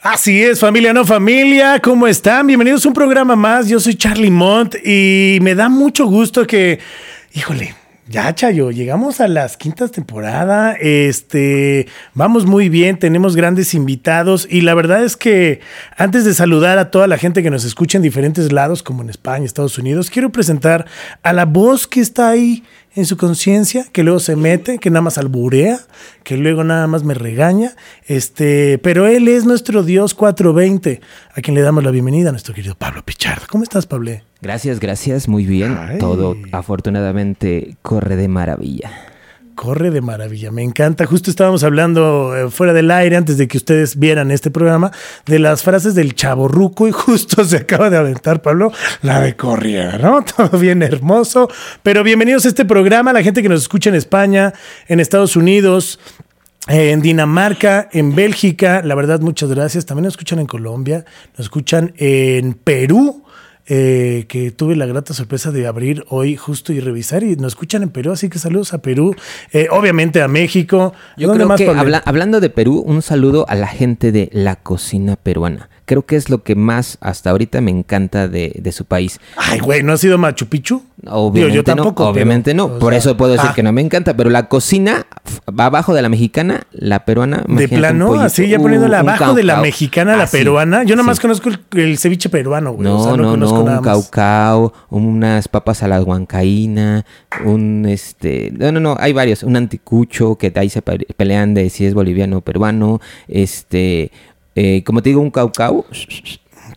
Así es, familia, no familia, ¿cómo están? Bienvenidos a un programa más. Yo soy Charlie Mont y me da mucho gusto que, híjole, ya, Chayo, llegamos a las quintas temporada. Este, vamos muy bien, tenemos grandes invitados y la verdad es que antes de saludar a toda la gente que nos escucha en diferentes lados, como en España, Estados Unidos, quiero presentar a la voz que está ahí en su conciencia, que luego se mete, que nada más alburea, que luego nada más me regaña. Este, pero él es nuestro Dios 420, a quien le damos la bienvenida a nuestro querido Pablo Pichardo. ¿Cómo estás, Pablo? Gracias, gracias, muy bien. Ay. Todo afortunadamente corre de maravilla. Corre de maravilla, me encanta. Justo estábamos hablando eh, fuera del aire antes de que ustedes vieran este programa de las frases del chaborruco y justo se acaba de aventar Pablo la de corriera, ¿no? Todo bien hermoso. Pero bienvenidos a este programa, la gente que nos escucha en España, en Estados Unidos, eh, en Dinamarca, en Bélgica, la verdad, muchas gracias. También nos escuchan en Colombia, nos escuchan en Perú. Eh, que tuve la grata sorpresa de abrir hoy justo y revisar y nos escuchan en Perú, así que saludos a Perú, eh, obviamente a México. Yo ¿Dónde creo más, que habla- hablando de Perú, un saludo a la gente de la cocina peruana. Creo que es lo que más hasta ahorita me encanta de, de su país. Ay, güey, ¿no ha sido Machu Picchu? Obviamente Digo, yo tampoco, no, obviamente pero, no. Por sea, eso puedo decir ah. que no me encanta, pero la cocina va abajo de la mexicana, la peruana. De plano, pollito, así ya poniéndola un abajo de la mexicana la Así, peruana. Yo nada más sí. conozco el, el ceviche peruano, güey. No, o sea, no, no, conozco no, nada un caucao, unas papas a la huancaína, un este, no, no, no, hay varios, un anticucho que ahí se pe- pelean de si es boliviano o peruano, este, eh, como te digo, un caucao,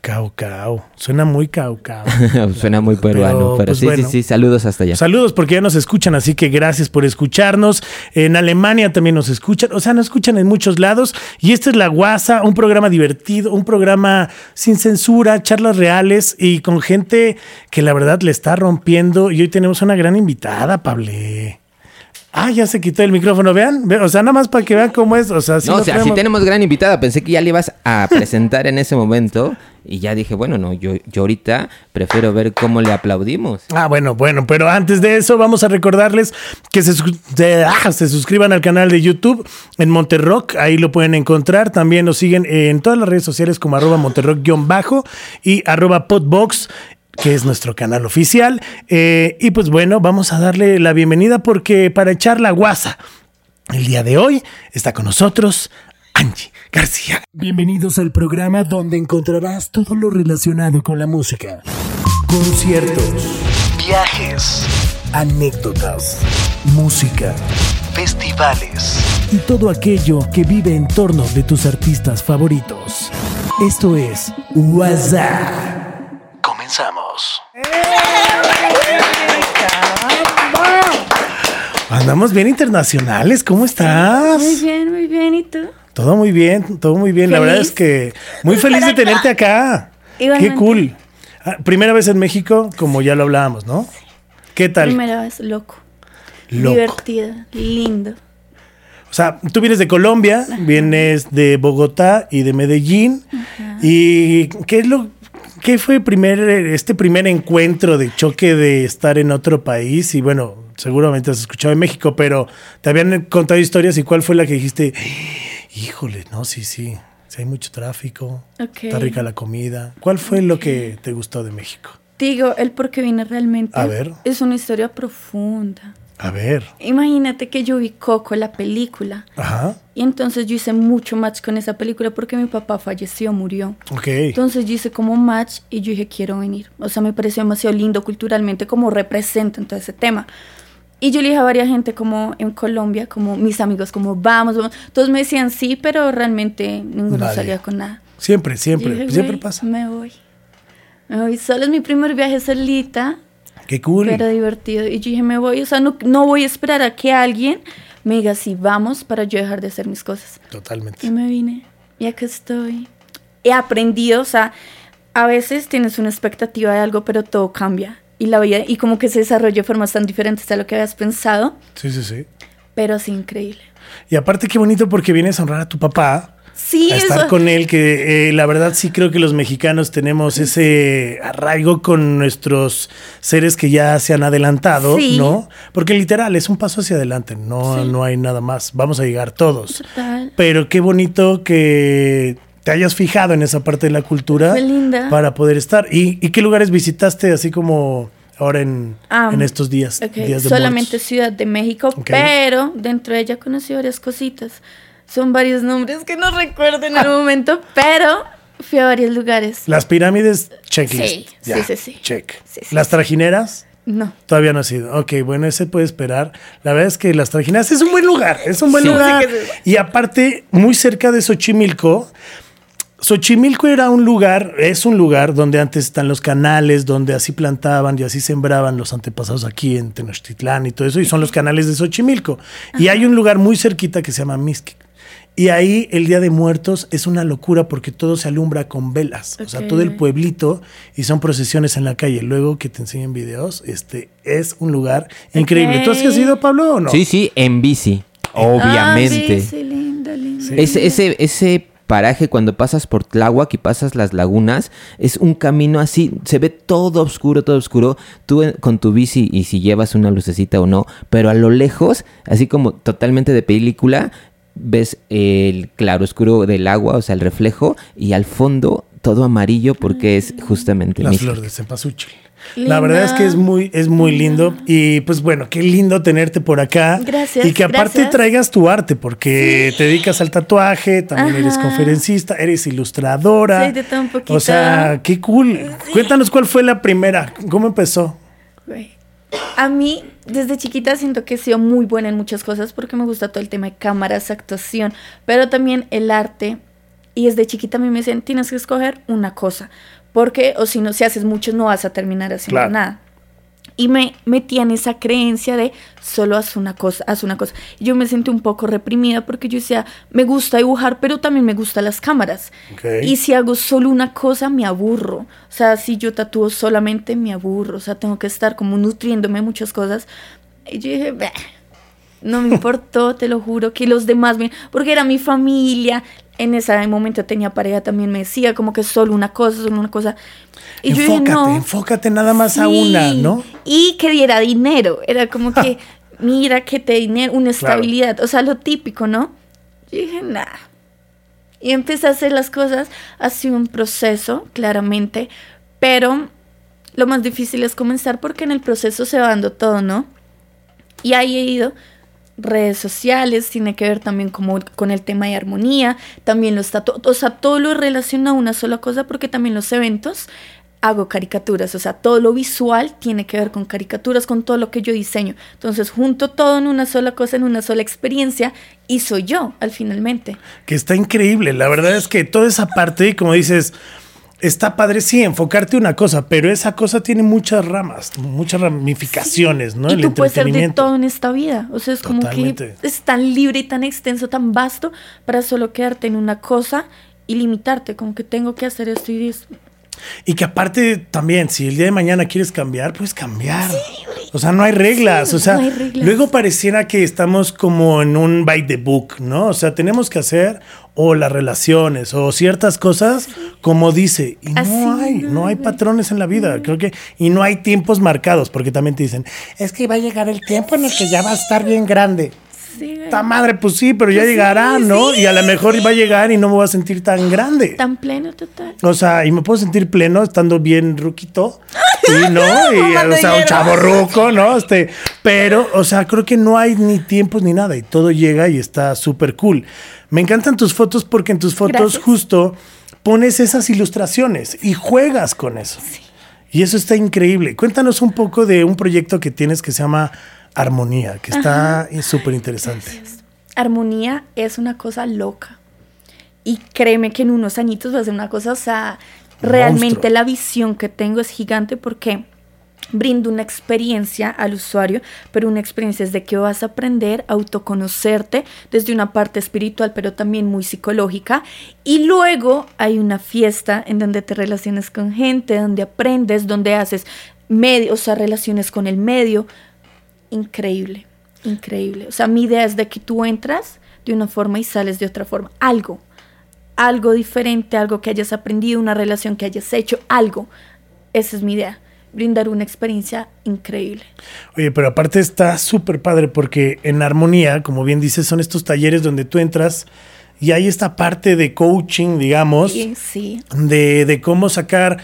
Caucao. Suena muy caucao. suena muy peruano, Pero, pero, pues, sí, bueno. sí, sí, saludos hasta allá. Saludos porque ya nos escuchan, así que gracias por escucharnos. En Alemania también nos escuchan, o sea, nos escuchan en muchos lados. Y esta es La Guasa, un programa divertido, un programa sin censura, charlas reales y con gente que la verdad le está rompiendo. Y hoy tenemos una gran invitada, Pable. Ah, ya se quitó el micrófono, vean. Ve- O sea, nada más para que vean cómo es. O sea, sí no, o sea, si traemos. tenemos gran invitada, pensé que ya le ibas a presentar en ese momento y ya dije, bueno, no, yo, yo ahorita prefiero ver cómo le aplaudimos. Ah, bueno, bueno, pero antes de eso vamos a recordarles que se, se- ah, se suscriban al canal de YouTube en Monterrock, ahí lo pueden encontrar. También nos siguen en todas las redes sociales como arroba monterrock-bajo y arroba podbox que es nuestro canal oficial. Eh, y pues bueno, vamos a darle la bienvenida porque para echar la guasa, el día de hoy está con nosotros Angie García. Bienvenidos al programa donde encontrarás todo lo relacionado con la música. Conciertos, viajes, anécdotas, música, festivales y todo aquello que vive en torno de tus artistas favoritos. Esto es WhatsApp. Comenzamos. Andamos bien internacionales, ¿cómo estás? Muy bien, muy bien. ¿Y tú? Todo muy bien, todo muy bien. La verdad es que muy feliz de tenerte acá. Qué Igualmente. cool. Ah, Primera vez en México, como ya lo hablábamos, ¿no? ¿Qué tal? Primera vez, loco. Loco. Divertida, lindo. O sea, tú vienes de Colombia, vienes de Bogotá y de Medellín. ¿Y qué es lo qué fue primer este primer encuentro de choque de estar en otro país? Y bueno, seguramente has escuchado en México, pero te habían contado historias y cuál fue la que dijiste, híjole, no, sí, sí, sí hay mucho tráfico, está rica la comida. ¿Cuál fue lo que te gustó de México? Digo, el por qué vine realmente A ver. es una historia profunda. A ver. Imagínate que yo vi Coco, la película, Ajá. y entonces yo hice mucho match con esa película porque mi papá falleció, murió. Ok. Entonces yo hice como match y yo dije, quiero venir. O sea, me pareció demasiado lindo culturalmente como representan todo ese tema. Y yo le dije a varias gente como en Colombia, como mis amigos, como vamos, vamos. Todos me decían sí, pero realmente ninguno Nadie. salía con nada. Siempre, siempre, dije, siempre "Güey, pasa. Me voy. Me voy. Solo es mi primer viaje solita, Qué cool. pero divertido. Y yo dije, me voy. O sea, no, no voy a esperar a que alguien me diga sí, vamos para yo dejar de hacer mis cosas. Totalmente. Y me vine. Y acá estoy. He aprendido, o sea, a veces tienes una expectativa de algo, pero todo cambia. Y la vida, y como que se desarrolla de formas tan diferentes a lo que habías pensado, Sí, sí, sí. pero sí increíble. Y aparte qué bonito porque vienes a honrar a tu papá, Sí, a estar eso- con él, que eh, la verdad sí creo que los mexicanos tenemos ese arraigo con nuestros seres que ya se han adelantado, Sí. ¿no? Porque literal es un paso hacia adelante, no, no hay nada más, vamos a llegar todos. Total. Pero qué bonito que te hayas fijado en esa parte de la cultura linda. para poder estar. ¿Y, y qué lugares visitaste así como ahora en, en estos días? Ok, días de solamente? Ciudad de México, pero dentro de ella conocí varias cositas. Son varios nombres que no recuerdo en el momento, pero fui a varios lugares. Las pirámides, checklist. Sí, sí, Ya, sí, sí. Check. Sí, sí, Las trajineras. No. Todavía no ha sido. Ok, bueno, ese puede esperar. La verdad es que las trajineras es un buen lugar, es un buen Sí. lugar. Sí que sí. Y aparte, muy cerca de Xochimilco. Xochimilco era un lugar, es un lugar donde antes están los canales, donde así plantaban y así sembraban los antepasados aquí en Tenochtitlán y todo eso, y son los canales de Xochimilco. Y hay un lugar muy cerquita que se llama Mixquic. Y ahí el Día de Muertos es una locura porque todo se alumbra con velas. O sea, todo el pueblito y son procesiones en la calle. Luego que te enseñen videos, este es un lugar increíble. ¿Tú has ido, Pablo, o no? Sí, sí, en bici. Obviamente. Ah, sí, sí, linda, linda. Ese, ese, ese paraje cuando pasas por Tláhuac y pasas las lagunas, es un camino así, se ve todo oscuro, todo oscuro, tú con tu bici y si llevas una lucecita o no, pero a lo lejos, así como totalmente de película, ves el claroscuro del agua, o sea, el reflejo, y al fondo todo amarillo porque es justamente La flor de cempasúchil. La verdad es que es muy, es muy lindo. Y pues bueno, qué lindo tenerte por acá. Gracias, Y que aparte gracias. traigas tu arte, porque te dedicas al tatuaje, también eres conferencista, eres ilustradora. Soy de todo un poquito. O sea, qué cool. Cuéntanos cuál fue la primera, cómo empezó. Güey. A mí, desde chiquita, siento que he sido muy buena en muchas cosas porque me gusta todo el tema de cámaras, actuación, pero también el arte. Y desde chiquita a mí me dicen, tienes que escoger una cosa, porque o si no, si haces mucho no vas a terminar haciendo Claro. nada. Y me metí en esa creencia de solo haz una cosa, haz una cosa. Yo me sentí un poco reprimida porque yo decía, me gusta dibujar, pero también me gustan las cámaras. Ok. Y si hago solo una cosa, me aburro. O sea, si yo tatúo solamente, me aburro. O sea, tengo que estar como nutriéndome muchas cosas. Y yo dije, "Bah". no me importó, te lo juro, que los demás, me... porque era mi familia. En ese momento tenía pareja, también me decía como que solo una cosa, solo una cosa. Y yo enfócate, dije, no. enfócate nada más a Sí, una, ¿no? Y que diera dinero. Era como que, mira, que te dinero, una Claro. estabilidad. O sea, lo típico, ¿no? Yo dije, nada. Y empecé a hacer las cosas. Ha sido un proceso, claramente. Pero lo más difícil es comenzar porque en el proceso se va dando todo, ¿no? Y ahí he ido. Redes sociales, tiene que ver también como con el tema de armonía, también los tatuajes, o sea, todo lo relaciona a una sola cosa porque también los eventos hago caricaturas, o sea, todo lo visual tiene que ver con caricaturas, con todo lo que yo diseño. Entonces, junto todo en una sola cosa, en una sola experiencia, y soy yo, al finalmente. Que está increíble. La verdad es que toda esa parte, como dices, está padre, sí, enfocarte una cosa, pero esa cosa tiene muchas ramas, muchas ramificaciones, ¿no? y El tú puedes ser de todo en esta vida. O sea, es como Totalmente. que es tan libre y tan extenso, tan vasto, para solo quedarte en una cosa y limitarte, como que tengo que hacer esto y esto. Y que aparte también, si el día de mañana quieres cambiar, puedes cambiar. O sea, no hay reglas. Sí, o sea, no hay reglas. luego pareciera que estamos como en un by the book, ¿no? O sea, tenemos que hacer o las relaciones o ciertas cosas como dice. Y Así no hay, no no hay hay. patrones en la vida. Creo que, y no hay tiempos marcados, porque también te dicen, es que va a llegar el tiempo en el que ya va a estar bien grande. Sí. Ta madre, pues sí, pero ya Pues sí, llegará, ¿no? sí, y a lo mejor va a llegar y no me voy a sentir tan grande. Tan pleno total. O sea, y me puedo sentir pleno estando bien ruquito. Y no, y, o sea, un chavo ruco, ¿no? Este, pero, o sea, creo que no hay ni tiempos ni nada y todo llega y está súper cool. Me encantan tus fotos porque en tus fotos Gracias. justo pones esas ilustraciones y juegas con eso. Y eso está increíble. Cuéntanos un poco de un proyecto que tienes que se llama Armonía, que está súper interesante. Armonía es una cosa loca. Y créeme que en unos añitos va a ser una cosa, o sea, realmente la visión que tengo es gigante porque brindo una experiencia al usuario, pero una experiencia es de que vas a aprender a autoconocerte desde una parte espiritual, pero también muy psicológica. Y luego hay una fiesta en donde te relacionas con gente, donde aprendes, donde haces medio, o sea, relaciones con el medio. Increíble, increíble. O sea, mi idea es de que tú entras de una forma y sales de otra forma. Algo, algo diferente, algo que hayas aprendido, una relación que hayas hecho, algo. Esa es mi idea, brindar una experiencia increíble. Oye, pero aparte está súper padre porque en armonía, como bien dices, son estos talleres donde tú entras y hay esta parte de coaching, digamos, Sí, sí. de, de cómo sacar,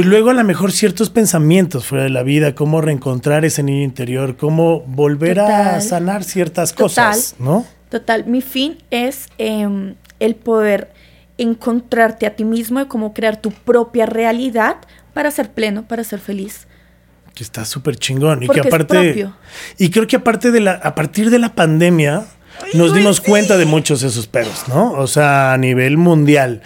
pues luego a lo mejor ciertos pensamientos fuera de la vida, cómo reencontrar ese niño interior, cómo volver a sanar ciertas Total. cosas, ¿no? Total, mi fin es em, el poder encontrarte a ti mismo y cómo crear tu propia realidad para ser pleno, para ser feliz. Que está súper chingón. Y que aparte. Y creo que aparte de la, a partir de la pandemia, nos dimos cuenta de muchos de esos pedos, ¿no? O sea, a nivel mundial.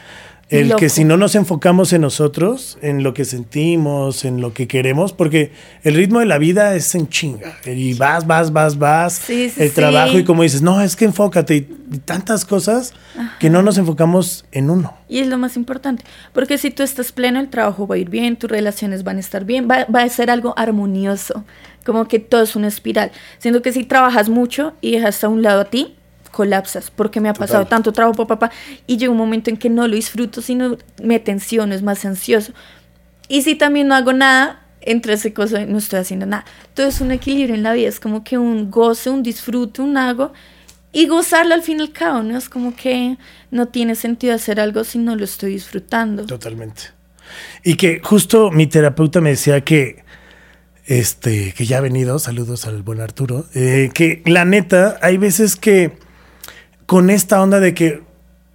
El Loco. que si no nos enfocamos en nosotros, en lo que sentimos, en lo que queremos, porque el ritmo de la vida es en chinga. Y vas, vas, vas, vas. Sí, sí, el sí. trabajo, y como dices, no, es que enfócate. Y, y tantas cosas que no nos enfocamos en uno. Y es lo más importante, porque si tú estás pleno, el trabajo va a ir bien, tus relaciones van a estar bien, va, va a ser algo armonioso, como que todo es una espiral. Siendo que si trabajas mucho y dejas a un lado a ti, colapsas, porque me ha pasado Total. tanto trabajo, papá, y llega un momento en que no lo disfruto, sino me tensiono, es más ansioso. Y si también no hago nada, entre ese cosa no estoy haciendo nada. Todo es un equilibrio en la vida, es como que un goce, un disfrute, un hago y gozarlo al fin y al cabo, ¿no? Es como que no tiene sentido hacer algo si no lo estoy disfrutando. Totalmente. Y que justo mi terapeuta me decía que, este, que ya ha venido, saludos al buen Arturo, eh, que la neta, hay veces que con esta onda de que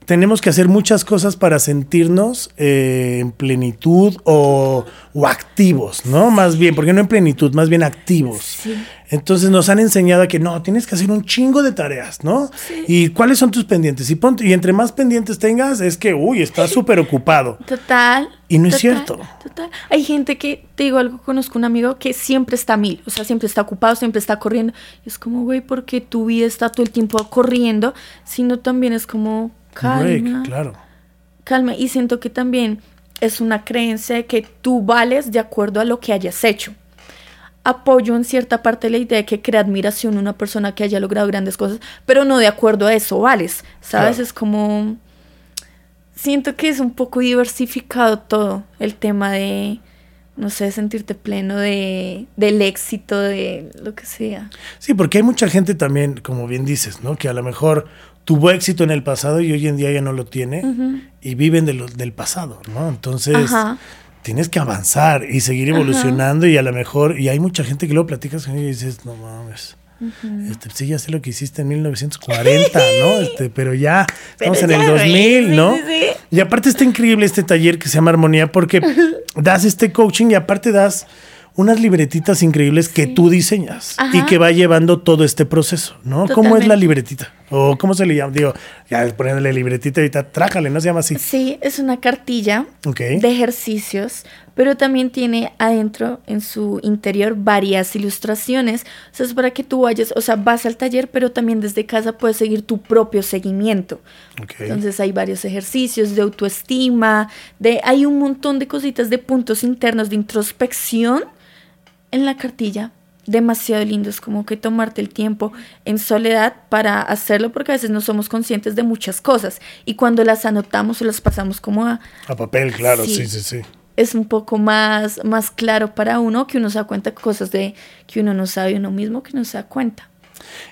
tenemos que hacer muchas cosas para sentirnos eh, en plenitud o, o activos, ¿no? Más bien, porque no en plenitud, más bien activos. Sí. Entonces nos han enseñado a que no, tienes que hacer un chingo de tareas, ¿no? ¿Y cuáles son tus pendientes? Y, ponte- y entre más pendientes tengas, es que, uy, estás súper ocupado. Total. Y no es cierto. Total. Hay gente que, te digo algo, conozco un amigo que siempre está a mil, o sea, siempre está ocupado, siempre está corriendo. Y es como, güey, porque tu vida está todo el tiempo corriendo, sino también es como, calma, Break, claro. calma. Y siento que también es una creencia de que tú vales de acuerdo a lo que hayas hecho. Apoyo en cierta parte la idea de que crea admiración una persona que haya logrado grandes cosas, pero no de acuerdo a eso vales, ¿sabes? Claro. Es como... Siento que es un poco diversificado todo el tema de, no sé, sentirte pleno de, del éxito, de lo que sea. Sí, porque hay mucha gente también, como bien dices, ¿no? Que a lo mejor tuvo éxito en el pasado y hoy en día ya no lo tiene y viven de lo- del pasado, ¿no? Entonces Ajá. tienes que avanzar y seguir evolucionando y a lo mejor, y hay mucha gente que luego platicas con ella y dices, no mames. Este, sí, ya sé lo que hiciste en 1940, ¿no? Este, pero ya Pero estamos en el güey, 2000, sí, ¿no? sí, sí. Y aparte está increíble este taller que se llama Armonía porque das este coaching y aparte das unas libretitas increíbles que tú diseñas Ajá. y que va llevando todo este proceso, ¿no? ¿Cómo es la libretita? ¿O cómo se le llama? Digo, ya poniéndole libretita ahorita, trájale, ¿no se llama así? Sí, es una cartilla de ejercicios, pero también tiene adentro, en su interior, varias ilustraciones. O sea, es para que tú vayas, o sea, vas al taller, pero también desde casa puedes seguir tu propio seguimiento. Ok. Entonces hay varios ejercicios de autoestima, de hay un montón de cositas de puntos internos de introspección en la cartilla. Demasiado lindo, es como que tomarte el tiempo en soledad para hacerlo porque a veces no somos conscientes de muchas cosas y cuando las anotamos o las pasamos como a, A papel, claro, sí, Sí. sí, sí. es un poco más, más claro para uno que uno se da cuenta cosas de que uno no sabe uno mismo que no se da cuenta.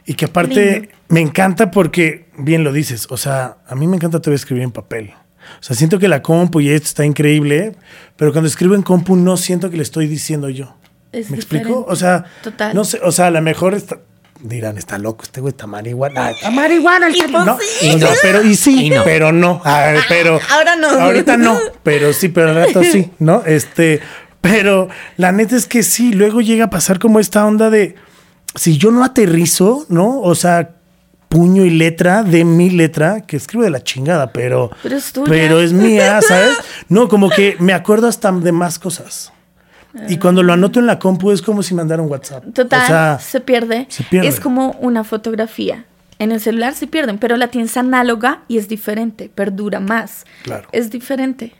Y que aparte Lindo. me encanta porque, bien lo dices, o sea, a mí me encanta todavía escribir en papel. O sea, siento que la compu y esto está increíble, pero cuando escribo en compu no siento que le estoy diciendo yo. Es ¿Me explico? O sea, Total. no sé, o sea, a lo mejor está, dirán, está loco, este güey está marihuana. Está marihuana el Y pues no, sí. y no, pero y sí, Y no. pero no. A ver, pero Ahora no. Ahorita no, pero sí, pero al rato sí, ¿no? Este, pero la neta es que sí, luego llega a pasar como esta onda de si yo no aterrizo, ¿no? O sea, puño y letra de mi letra, que escribo de la chingada, pero Pero es tuya. pero es mía, ¿sabes? No, como que me acuerdo hasta de más cosas. Y cuando lo anoto en la compu es como si mandara un WhatsApp. Total, O sea, se pierde. se pierde. Es como una fotografía. En el celular se pierden, pero la tienes análoga y es diferente, perdura más. Claro. Es diferente.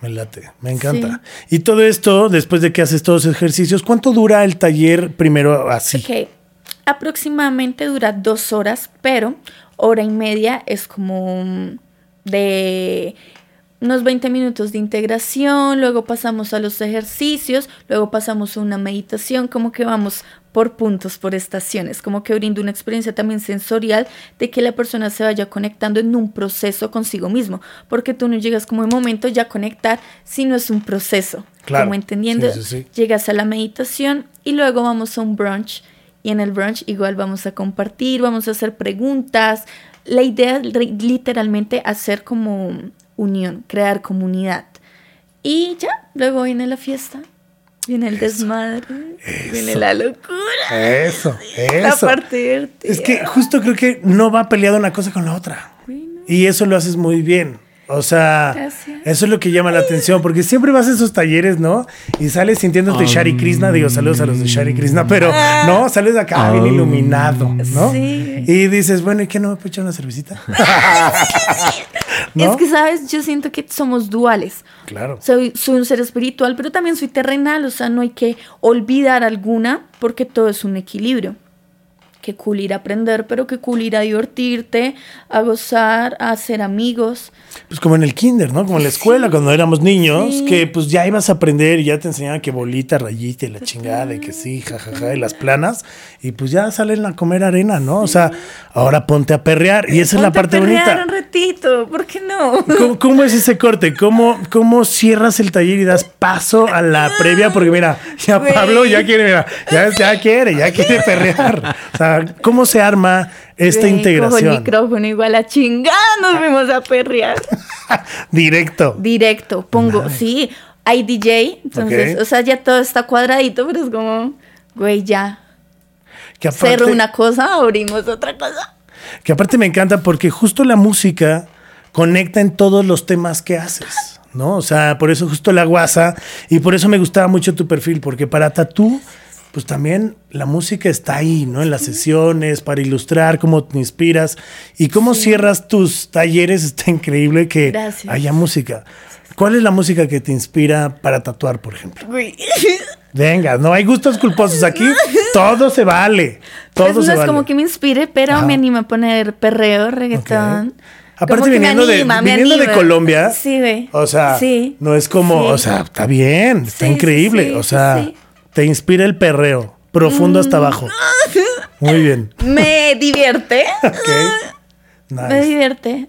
me late, me encanta. Y todo esto, después de que haces todos los ejercicios, ¿cuánto dura el taller primero así? Ok, aproximadamente dura dos horas, pero hora y media es como mm, de unos 20 minutos de integración, luego pasamos a los ejercicios, luego pasamos a una meditación, como que vamos por puntos, por estaciones, como que brinda una experiencia también sensorial de que la persona se vaya conectando en un proceso consigo mismo, porque tú no llegas como en momento ya a conectar, sino es un proceso, Claro. como entendiendo, Sí, sí, llegas a la meditación y luego vamos a un brunch y en el brunch igual vamos a compartir, vamos a hacer preguntas, la idea es literalmente hacer como unión, crear comunidad. Y ya, luego viene la fiesta, viene el desmadre, viene la locura, Eso, la eso. parte divertida. Es que justo creo que no va peleado una cosa con la otra. Bueno, Y eso lo haces muy bien. O sea, Gracias. eso es lo que llama la atención, porque siempre vas a esos talleres, ¿no? Y sales sintiéndote Shari Krishna, digo saludos a los de Shari Krishna, pero no, sales de acá bien iluminado, ¿no? Sí. Y dices, bueno, ¿y qué no me puedo echar una cervecita? ¿No? Es que, ¿sabes? Yo siento que somos duales. Claro. Soy, soy un ser espiritual, pero también soy terrenal, o sea, no hay que olvidar alguna porque todo es un equilibrio. Qué cool ir a aprender, pero qué cool ir a divertirte, a gozar, a hacer amigos. Pues como en el kinder, ¿no? Como en la escuela cuando éramos niños, Sí. que pues ya ibas a aprender y ya te enseñaban que bolita, rayita y la chingada y que sí, jajaja, y las planas. Y pues ya salen a comer arena, ¿no? O sea, ahora ponte a perrear y esa es la Ponte a parte perrear bonita. un ratito, ¿por qué no? ¿Cómo, cómo es ese corte? ¿Cómo, ¿Cómo cierras el taller y das paso a la previa? Porque mira, ya. Pablo ya quiere, mira, ya, ya quiere, ya quiere perrear. O sea, ¿cómo se arma esta Güey, Cojo el integración? micrófono igual a chingada, nos fuimos a perrear. Directo. Directo, pongo, sí, hay DJ, entonces, Ok. o sea, ya todo está cuadradito, pero es como, güey, ya, Que aparte, cerro una cosa, abrimos otra cosa. que aparte me encanta porque justo la música conecta en todos los temas que haces. ¿No? O sea, por eso justo la guasa y por eso me gustaba mucho tu perfil, porque para Tatú, pues también la música está ahí, ¿no? En las sesiones, para ilustrar cómo te inspiras y cómo cierras tus talleres, está increíble que Gracias. haya música. ¿Cuál es la música que te inspira para tatuar, por ejemplo? Venga, no hay gustos culposos aquí, todo se vale, todo Pues no se es vale. como que me inspire, pero Ajá. me anima a poner perreo, reggaetón. Aparte Como que me viniendo, de, anima, me viniendo de. Colombia, Sí, güey. o sea, Sí. no es como, o sea, está bien, está increíble, o sea, sí. Te inspira el perreo, profundo hasta abajo. Muy bien. Me divierte. Ok. Me Nice. divierte.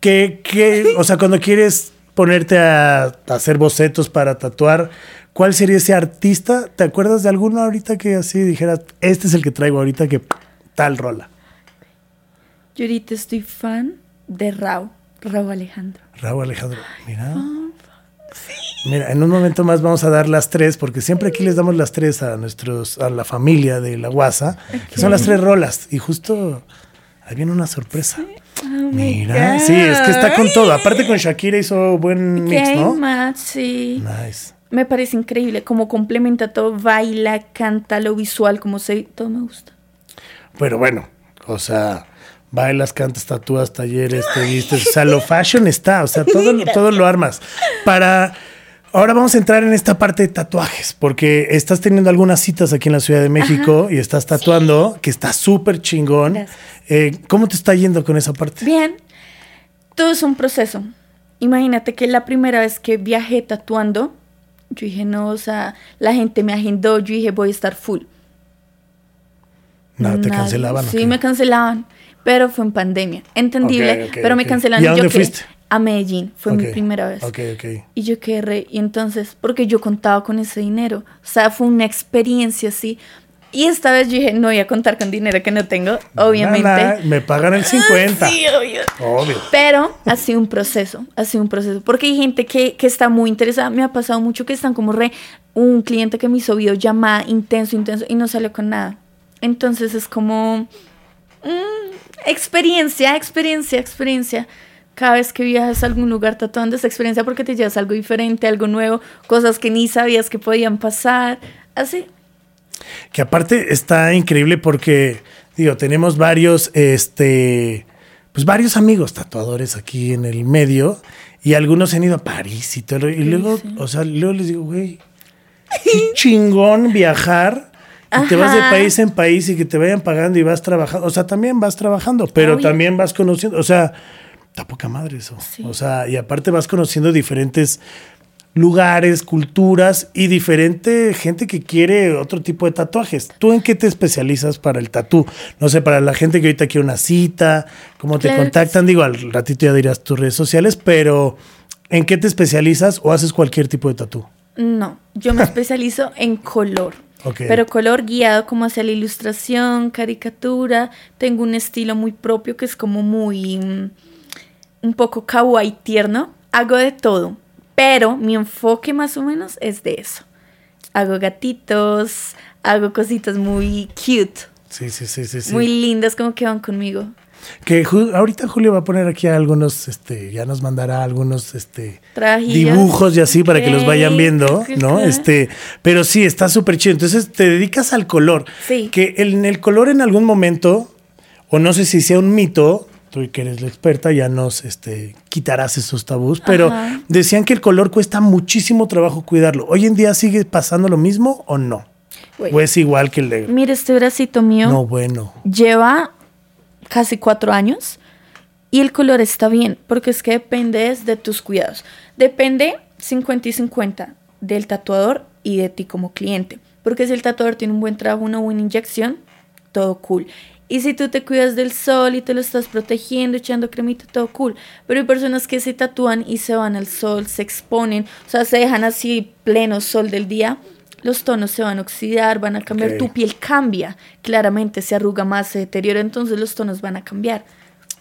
¿Qué, qué, o sea, cuando quieres ponerte a, a hacer bocetos para tatuar, ¿cuál sería ese artista? ¿Te acuerdas de alguno ahorita que así dijeras, este es el que traigo ahorita que tal rola? Yo ahorita estoy fan de Rao, Rao Alejandro. Raúl Alejandro, mira. Mira, en un momento más vamos a dar las tres, porque siempre aquí les damos las tres a nuestros, a la familia de la Guasa, que son las tres rolas. Y justo ahí viene una sorpresa. Oh Mira, sí, es que está con todo. Aparte con Shakira hizo buen mix, Qué ¿no? match, sí. Nice. Me parece increíble cómo complementa todo, baila, canta, lo visual, como se... Todo me gusta. Pero bueno, o sea, bailas, cantas, tatúas, talleres, te vistes, o sea, lo fashion está, o sea, todo, todo lo armas. Para, ahora vamos a entrar en esta parte de tatuajes, porque estás teniendo algunas citas aquí en la Ciudad de México y estás tatuando, que está súper chingón. Eh, ¿Cómo te está yendo con esa parte? Bien, todo es un proceso. Imagínate que la primera vez que viajé tatuando, yo dije, no, o sea, la gente me agendó, yo dije, voy a estar full. No, te Nadie. cancelaban. ¿o Sí, me cancelaban, pero fue en pandemia. Entendible, pero me cancelaron. ¿Y a yo dónde quedé- fuiste? A Medellín, fue mi Ok, primera vez. Ok, ok. Y yo quedé re- y entonces, porque yo contaba con ese dinero. O sea, fue una experiencia así. Y esta vez yo dije, no voy a contar con dinero que no tengo, obviamente. Me pagan el 50. Sí, obvio. Obvio. Pero ha sido un proceso, ha sido un proceso. Porque hay gente que, que está muy interesada. Me ha pasado mucho que están como re. Un cliente que me hizo videollamada intenso, intenso y no salió con nada. Entonces es como. mm, experiencia, experiencia, experiencia. Cada vez que viajas a algún lugar tatuando esa experiencia porque te llevas algo diferente, algo nuevo, cosas que ni sabías que podían pasar. Así. Que aparte está increíble porque, digo, tenemos varios, este, pues varios amigos tatuadores aquí en el medio y algunos se han ido a París y todo. Y luego, o sea, luego les digo, güey, qué chingón viajar. Y te vas de país en país y que te vayan pagando y vas trabajando. O sea, también vas trabajando, pero Obvio. también vas conociendo. O sea, Está poca madre eso. Sí. O sea, y aparte vas conociendo diferentes lugares, culturas y diferente gente que quiere otro tipo de tatuajes. ¿Tú en qué te especializas para el tatú? No sé, para la gente que ahorita quiere una cita, cómo te Claro contactan, digo, al ratito ya dirás tus redes sociales, pero ¿en qué te especializas o haces cualquier tipo de tatú? No, yo me especializo en color. Pero color guiado como hacia la ilustración, caricatura. Tengo un estilo muy propio que es como muy... un poco kawaii tierno. Hago de todo. Pero mi enfoque más o menos es de eso. Hago gatitos, hago cositas muy cute, Sí, sí, sí, sí. sí. muy lindas como que van conmigo. Que Ju- ahorita Julio va a poner aquí algunos, este, ya nos mandará algunos, este, Trajillas. dibujos y así para que los vayan viendo, ¿no? Este, pero sí, está súper chido. Entonces te dedicas al color. Sí. Que en el color en algún momento, o no sé si sea un mito, tú que eres la experta, ya nos este, quitarás esos tabús, pero Ajá. decían que el color cuesta muchísimo trabajo cuidarlo. ¿Hoy en día sigue pasando lo mismo o no? Güey. ¿O es igual que el de... Mira este bracito mío. No, bueno. lleva casi cuatro años y el color está bien, porque es que depende de tus cuidados. Depende 50 y 50 del tatuador y de ti como cliente. Porque si el tatuador tiene un buen trabajo, una buena inyección, todo cool. Y si tú te cuidas del sol y te lo estás protegiendo, echando cremita, todo cool. Pero hay personas que se tatúan y se van al sol, se exponen, o sea, se dejan así pleno sol del día. Los tonos se van a oxidar, van a cambiar, tu piel cambia, claramente se arruga más, se deteriora, entonces los tonos van a cambiar.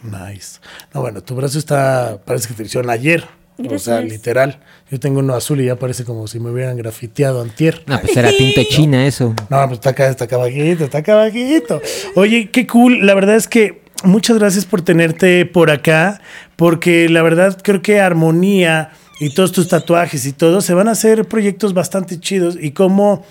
Nice. No, bueno, tu brazo está, parece que te hicieron ayer. O sea, literal. Yo tengo uno azul y ya parece como si me hubieran grafiteado antier. No, pues era tinta china eso. No, pues está acá, está acá bajito, está acá bajito. Oye, qué cool. La verdad es que muchas gracias por tenerte por acá, porque la verdad creo que Armonía y todos tus tatuajes y todo se van a hacer proyectos bastante chidos y como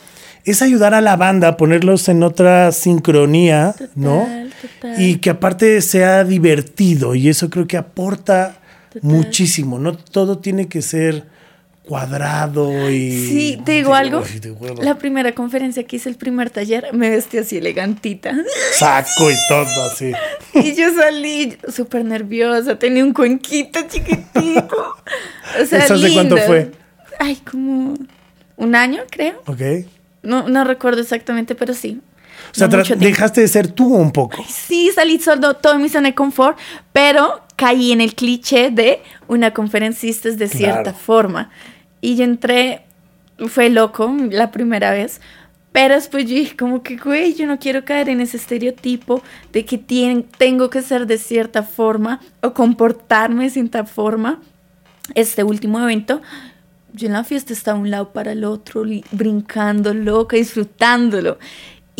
es ayudar a la banda a ponerlos en otra sincronía, ¿no? total. Y que aparte sea divertido y eso creo que aporta Total. muchísimo. No todo tiene que ser cuadrado y... Sí, te digo algo. La primera conferencia que hice, el primer taller, me vestí así elegantita. saco y todo así. Y yo salí súper nerviosa, tenía un cuenquito chiquitito. O sea, ¿Eso hace cuánto fue? Ay, como un año, creo. Ok. No, no recuerdo exactamente, pero sí. O sea, No dejaste de ser tú un poco. Sí, salí solo todo en mi zona de confort, pero caí en el cliché de una conferencista es de cierta Claro. forma. Y yo entré, fue loco la primera vez, pero después yo dije como que, güey, yo no quiero caer en ese estereotipo de que tien- tengo que ser de cierta forma o comportarme de cierta forma. Este último evento, yo en la fiesta estaba un lado para el otro, brincando loca, disfrutándolo.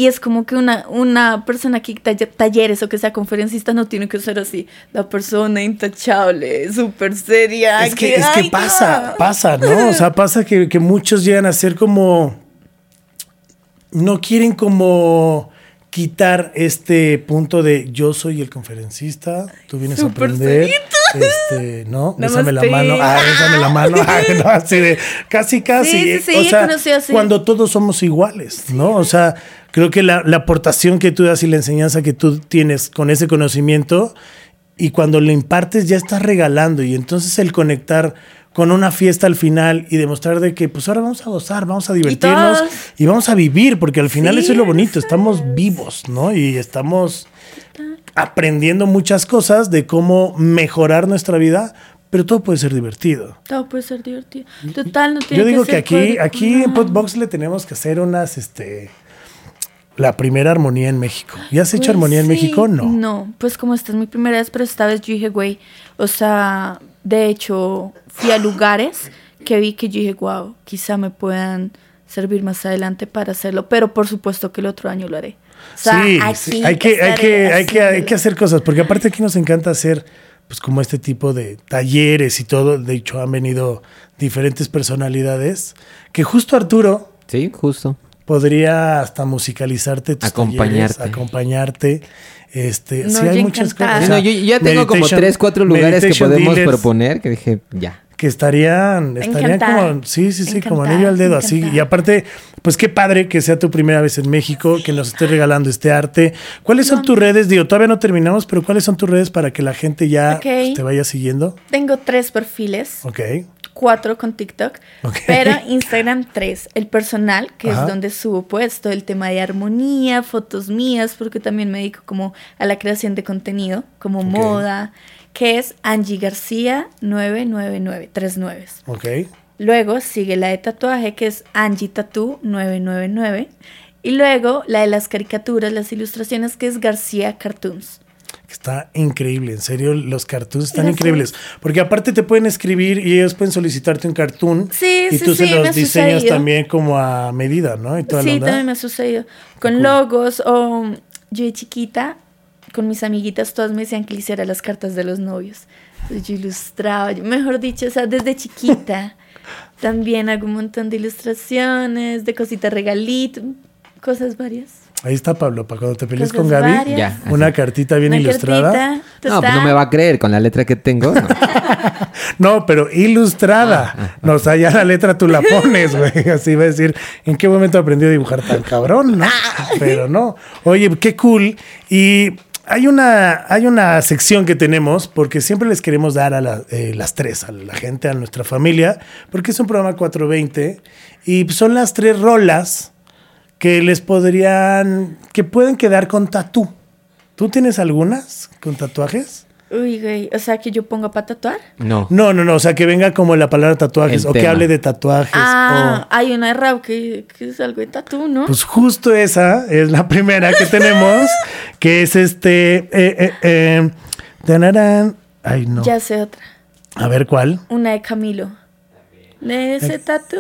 Y es como que una, una persona que talle- talleres o que sea conferencista no tiene que ser así. La persona intachable, súper seria. Es que, es que ay, pasa, no. pasa, ¿no? O sea, pasa que, que muchos llegan a ser como. No quieren como quitar este punto de yo soy el conferencista, tú vienes a aprender. Este, ¿no? Bésame la Namaste. mano. Ah, bésame la mano. Ay, no, así de casi, casi. Sí, sí, sí, o sea, cuando todos somos iguales, ¿no? O sea, creo que la, la aportación que tú das y la enseñanza que tú tienes con ese conocimiento y cuando lo impartes ya estás regalando y entonces el conectar con una fiesta al final y demostrar de que pues ahora vamos a gozar, vamos a divertirnos y, vamos a vivir porque al final Sí, eso es lo bonito, estamos es. vivos, ¿no? Y estamos aprendiendo muchas cosas de cómo mejorar nuestra vida, pero todo puede ser divertido. Todo puede ser divertido. Total, no tiene Yo digo que, aquí, aquí en Podbox le tenemos que hacer unas, este, la primera armonía en México. ¿Ya has hecho Pues armonía en. México? No. No, pues como esta es mi primera vez, pero esta vez yo dije, güey, o sea, de hecho, fui a lugares que vi que yo dije, wow, quizá me puedan servir más adelante para hacerlo, pero por supuesto que el otro año lo haré. O sea, sí, aquí sí, hay que, hay que, hay que, hay que hacer cosas, porque aparte aquí nos encanta hacer, pues como este tipo de talleres y todo. De hecho, han venido diferentes personalidades que justo Arturo Sí, justo. Podría hasta musicalizarte, tus Acompañarte. talleres, acompañarte. Este, No, sí, hay muchas encantada. cosas. No, yo ya tengo como tres, cuatro lugares que podemos dealers. proponer que dije, ya. que estarían, estarían Encantada. como, sí, sí, sí, como anillo al dedo, así. Y aparte, pues qué padre que sea tu primera vez en México, que nos estés regalando este arte. ¿Cuáles son tus redes? Digo, todavía no terminamos, pero ¿cuáles son tus redes para que la gente ya pues, te vaya siguiendo? Tengo tres perfiles. Ok. Cuatro con TikTok, Ok. pero Instagram tres. El personal, que Ajá. es donde subo pues todo el tema de armonía, fotos mías, porque también me dedico como a la creación de contenido, como moda, que es Angie García 999, tres nueves. Ok. Luego sigue la de tatuaje, que es Angie Tattoo 999. Y luego la de las caricaturas, las ilustraciones, que es García Cartoons. Está increíble, en serio, los cartoons están Gracias. increíbles. Porque aparte te pueden escribir y ellos pueden solicitarte un cartoon. Sí, y sí, tú se sí, me los diseñas sucedido. también como a medida, ¿no? Y toda la Sí, onda. también me ha sucedido. Con logos o yo de chiquita, con mis amiguitas, todas me decían que le hiciera las cartas de los novios. Entonces, Yo ilustraba, yo- mejor dicho, o sea, desde chiquita. También hago un montón de ilustraciones, de cositas regalitos, cosas varias. Ahí está Pablo, para cuando te pelees con Gaby, varias. Ya. una cartita bien Una ilustrada. cartita, No, pues no me va a creer con la letra que tengo. no. No, pero ilustrada. No, o sea, ya la letra tú la pones, güey. Así va a decir, ¿en qué momento aprendió a dibujar tan cabrón? No, pero no. Oye, qué cool. Y hay una, hay una sección que tenemos, porque siempre les queremos dar a la- eh, las tres, a la gente, a nuestra familia, porque es un programa 420 y son las tres rolas que les podrían, que pueden quedar con tatú. ¿Tú tienes algunas con tatuajes? Uy, güey, o sea, que yo ponga para tatuar. No. No, no, no, o sea, que venga como la palabra tatuajes El o que hable de tatuajes. Ah, o- hay una de Raúl que, que es algo de tatu, ¿no? Pues justo esa es la primera que tenemos, que es este... Eh, eh, eh, tanarán. Ay, no. Ya sé otra. A ver, ¿cuál? Una de Camilo. De ese tatu.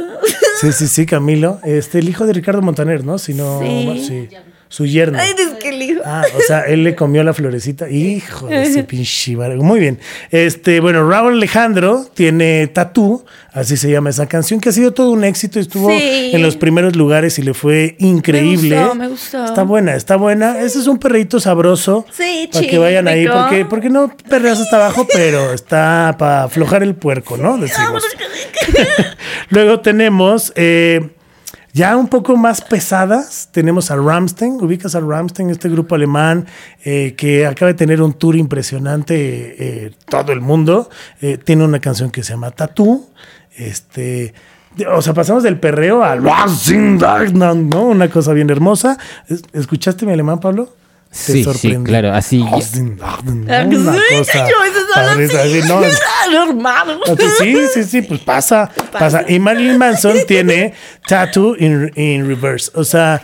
Sí, sí, sí, Camilo. Este, el hijo de Ricardo Montaner, ¿no? Si no, Sí. sí. Su yerno. Ay, es que el hijo. Ah, o sea, él le comió la florecita. Hijo de ese pinche Muy bien. Este, bueno, Raúl Alejandro tiene Tatú, así se llama esa canción, que ha sido todo un éxito. Estuvo Sí. en los primeros lugares y le fue increíble. Me gustó, me gustó. Está buena, está buena. Ese es un perrito sabroso. Sí, Para que vayan ahí, porque, porque no perreas hasta abajo, pero está para aflojar el puerco, ¿no? Decimos. Luego tenemos eh, ya un poco más pesadas. Tenemos a Ramstein. Ubicas a Ramstein, este grupo alemán eh, que acaba de tener un tour impresionante eh, todo el mundo. Eh, tiene una canción que se llama Tattoo. Este. O sea, pasamos del perreo al ¿no? Una cosa bien hermosa. Es- ¿Escuchaste mi alemán, Pablo? ¿Te Sí, sí, sorprendió? claro, así. Una sí, sí, sí, sí, sí, pues pasa, pasa. Y Marilyn Manson tiene Tattoo in, in Reverse. O sea,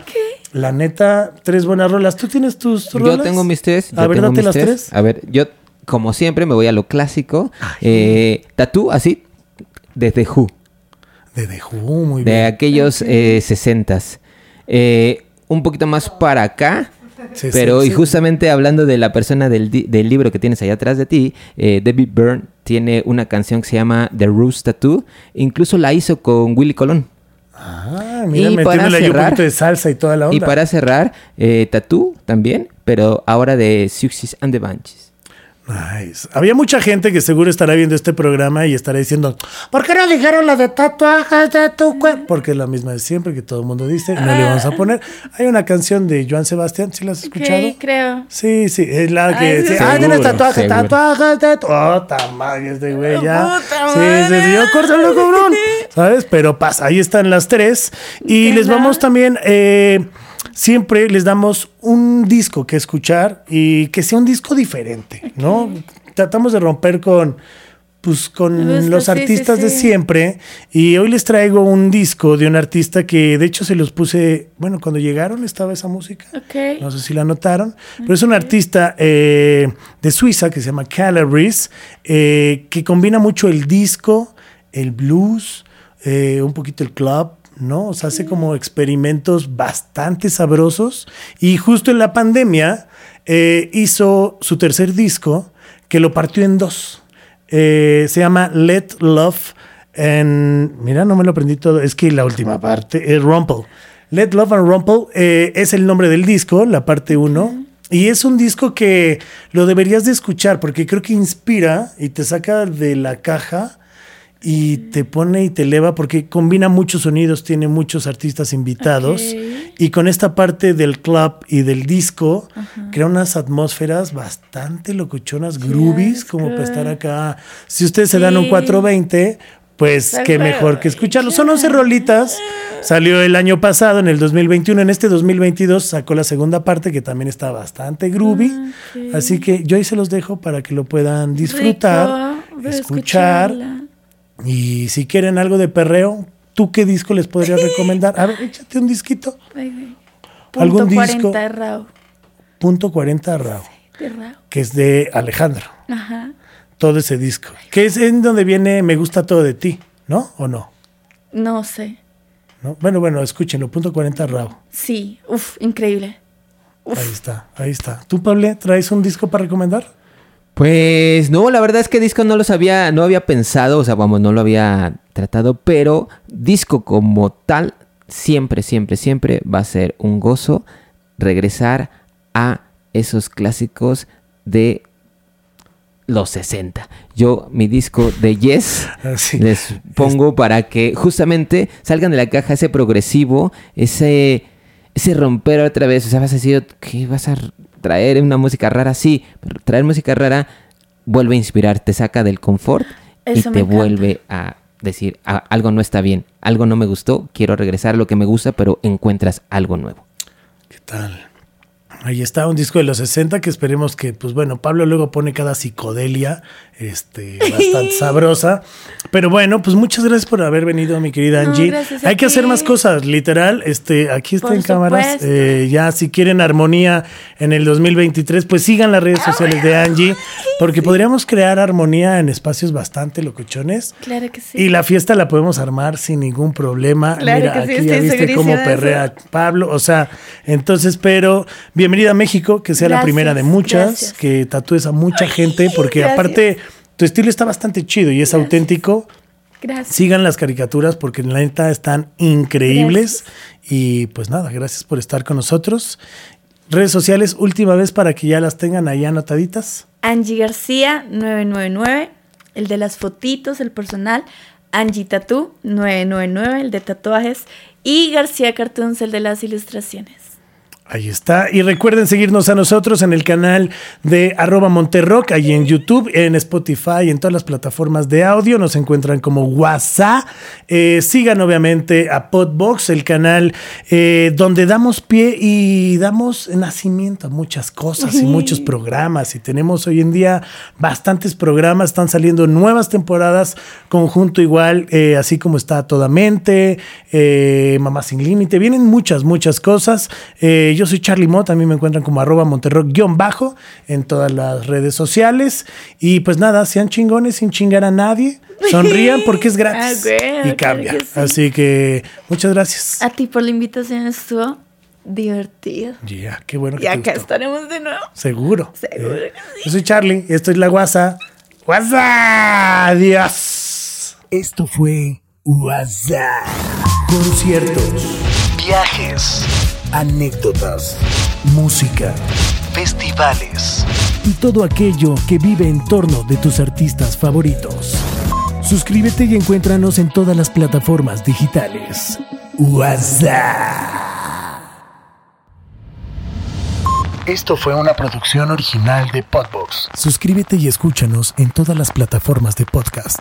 la neta, tres buenas rolas. ¿Tú tienes tus rolas? Yo tengo mis tres. A ver, date las tres. A ver, yo, como siempre, me voy a lo clásico. Eh, tatú, así, desde Who. De The Who, muy De bien. aquellos eh, 60s. Eh, un poquito más para acá. Sí, pero sí, y sí. justamente hablando de la persona del, del libro que tienes allá atrás de ti, eh, David Byrne tiene una canción que se llama The Rose Tattoo. Incluso la hizo con Willy Colón. Ah, mira, Y para ahí un cerrar- poquito de salsa y toda la onda. Y para cerrar, eh, Tattoo también, pero ahora de Success and the Bunches. Nice. Había mucha gente que seguro estará viendo este programa y estará diciendo, ¿por qué no dijeron la de tatuajes de tu cuerpo? Porque es la misma de siempre que todo el mundo dice, no le vamos a poner. Hay una canción de Joan Sebastián, ¿sí la has escuchado? Ok, creo. Sí, sí, es la que Ay, dice, sí. ah, tienes tatuajes, seguro. tatuajes de tu... Oh, tamaño este güey ya. Puta Sí, sí, sí, yo córtalo, cabrón. ¿Sabes? Pero pasa, ahí están las tres. Y ¿Qué les vamos también, eh, siempre les damos un disco que escuchar y que sea un disco diferente, ¿no? Tratamos de romper con... Pues con gusta, los sí, sí, artistas de siempre. Y hoy les traigo un disco de un artista que de hecho se los puse, bueno, cuando llegaron estaba esa música. Ok. No sé si la notaron, pero es un artista eh, de Suiza que se llama Calabrese, eh, que combina mucho el disco, el blues, eh, un poquito el club, ¿no? O sea, hace como experimentos bastante sabrosos. Y justo en la pandemia eh, hizo su tercer disco que lo partió en dos. Eh, se llama Let Love and... Mira, no me lo aprendí todo. Es que la última parte es Rumple. Let Love and Rumple eh, es el nombre del disco, la parte 1. Y es un disco que lo deberías de escuchar porque creo que inspira y te saca de la caja y te pone y te eleva porque combina muchos sonidos, tiene muchos artistas invitados Ok. y con esta parte del club y del disco crea unas atmósferas bastante locuchonas, groovies, como para estar acá. Si ustedes se dan un Sí. 420, pues qué mejor que escucharlo. Son 11 rolitas. Salió el año pasado, en el 2021. En este 2022 sacó la segunda parte que también está bastante groovy. Ah, Así que yo ahí se los dejo para que lo puedan disfrutar, Rico, escuchar. escucharla. Y si quieren algo de perreo, ¿tú qué disco les podrías recomendar? A ver, échate un disquito. ¿Algún Punto disco? 40 de Rao. Punto 40 Rao, De Rao. que es de Alejandro. Ajá. Todo ese disco. Que es en donde viene Me gusta todo de ti, ¿no? ¿O no? No sé. ¿No? Bueno, bueno, escúchenlo. Punto 40 Rao. Sí, uf, increíble. Ahí está, ahí está. ¿Tú, Pablo, traes un disco para recomendar? Pues no, la verdad es que disco no los había, no había pensado, o sea, vamos, no lo había tratado, pero disco como tal, siempre, siempre, siempre va a ser un gozo regresar a esos clásicos de los 60. Yo, mi disco de Yes, Así. les pongo para que justamente salgan de la caja ese progresivo, ese, ese romper otra vez. O sea, vas a decir, ¿qué vas a traer una música rara? Sí, pero traer música rara vuelve a inspirar, te saca del confort y Eso te encanta. vuelve a decir, "Ah, algo no está bien, algo no me gustó, quiero regresar a lo que me gusta, pero encuentras algo nuevo. ¿Qué tal? Ahí está un disco de los 60 que esperemos que, pues bueno, Pablo luego pone cada psicodelia, este, bastante sabrosa. Pero bueno, pues muchas gracias por haber venido, mi querida Angie. Hay que hacer más cosas, literal. Este, aquí está Por en cámaras. supuesto. Eh, ya si quieren armonía en el 2023, pues sigan las redes sociales de Angie, porque podríamos crear armonía en espacios bastante locochones. Claro que sí. Y la fiesta la podemos armar sin ningún problema. Claro Mira, que sí, aquí ya viste cómo perrea. Pablo. O sea, entonces, pero bienvenida a México, que sea la primera de muchas, gracias. que tatúes a mucha gente, porque gracias. aparte tu estilo está bastante chido y es auténtico. Gracias. Sigan las caricaturas porque la neta están increíbles. Y pues nada, gracias por estar con nosotros. Redes sociales, última vez para que ya las tengan ahí anotaditas. Angie García 999, el de las fotitos, el personal. Angie Tatú 999, el de tatuajes. Y García Cartoons, el de las ilustraciones. Ahí está. Y recuerden seguirnos a nosotros en el canal de arroba Monterrock, ahí en YouTube, en Spotify, en todas las plataformas de audio. Nos encuentran como WhatsApp. Eh, sigan obviamente a Podbox, el canal eh, donde damos pie y damos nacimiento a muchas cosas y muchos programas. Y tenemos hoy en día bastantes programas. Están saliendo nuevas temporadas, conjunto igual, eh, así como está Toda Mente, Mamá Sin Límite. Vienen muchas, muchas cosas. Eh, yo soy Charlie Mo, también me encuentran como arroba Monterrock-bajo en todas las redes sociales. Y pues nada, sean chingones sin chingar a nadie. Sonrían porque es gratis Ah, y claro cambia. que sí. Así que muchas gracias. A ti por la invitación estuvo divertido. Ya, qué bueno que Y te acá gustó. estaremos de nuevo. Seguro. Seguro Eh, que sí. Yo soy Charlie y esto es la guasa. ¡Guasa! Adiós. Esto fue WhatsApp. Conciertos, Viajes, anécdotas, música festivales. y todo aquello que vive en torno de tus artistas favoritos. Suscríbete y encuéntranos en todas las plataformas digitales. WhatsApp. Esto fue una producción original de Podbox. Suscríbete y escúchanos en todas las plataformas de podcast.